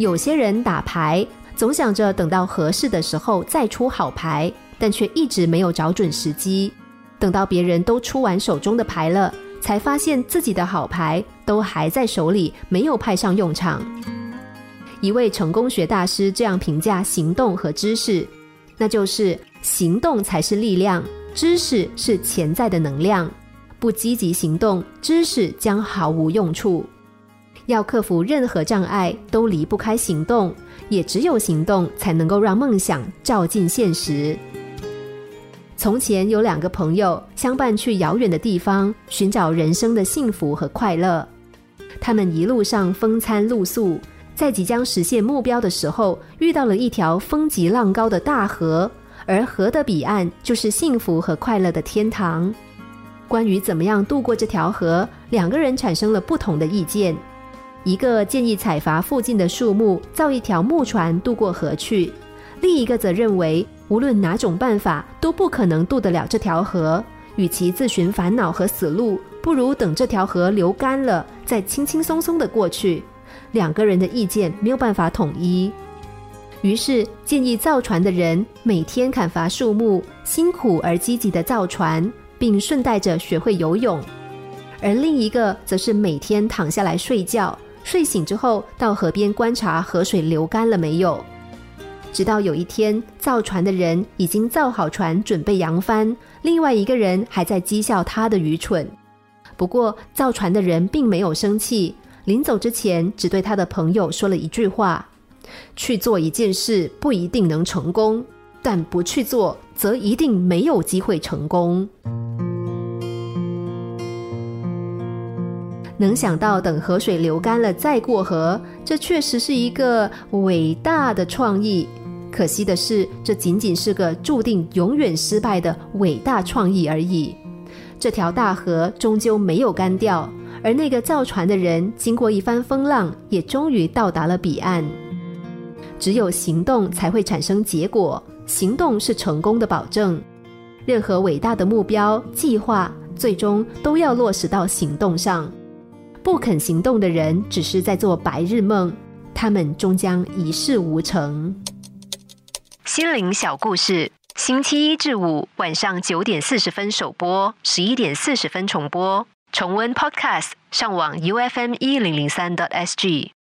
有些人打牌总想着等到合适的时候再出好牌，但却一直没有找准时机。等到别人都出完手中的牌了，才发现自己的好牌都还在手里，没有派上用场。一位成功学大师这样评价行动和知识，那就是行动才是力量，知识是潜在的能量。不积极行动，知识将毫无用处。要克服任何障碍，都离不开行动，也只有行动才能够让梦想照进现实。从前有两个朋友相伴去遥远的地方，寻找人生的幸福和快乐。他们一路上风餐露宿，在即将实现目标的时候，遇到了一条风急浪高的大河，而河的彼岸就是幸福和快乐的天堂。关于怎么样渡过这条河，两个人产生了不同的意见。一个建议采伐附近的树木，造一条木船渡过河去；另一个则认为。无论哪种办法都不可能渡得了这条河，与其自寻烦恼和死路，不如等这条河流干了，再轻轻松松的过去。两个人的意见没有办法统一，于是建议造船的人每天砍伐树木，辛苦而积极的造船，并顺带着学会游泳；而另一个则是每天躺下来睡觉，睡醒之后到河边观察河水流干了没有。直到有一天，造船的人已经造好船，准备扬帆；另外一个人还在讥笑他的愚蠢。不过，造船的人并没有生气，临走之前，只对他的朋友说了一句话：“去做一件事不一定能成功，但不去做，则一定没有机会成功。”能想到等河水流干了再过河，这确实是一个伟大的创意。可惜的是，这仅仅是个注定永远失败的伟大创意而已。这条大河终究没有干掉，而那个造船的人经过一番风浪，也终于到达了彼岸。只有行动才会产生结果，行动是成功的保证。任何伟大的目标、计划，最终都要落实到行动上。不肯行动的人，只是在做白日梦，他们终将一事无成。心灵小故事，星期一至五晚上九点四十分首播，十一点四十分重播。重温 Podcast，上网 U F M 一零零三 t S G。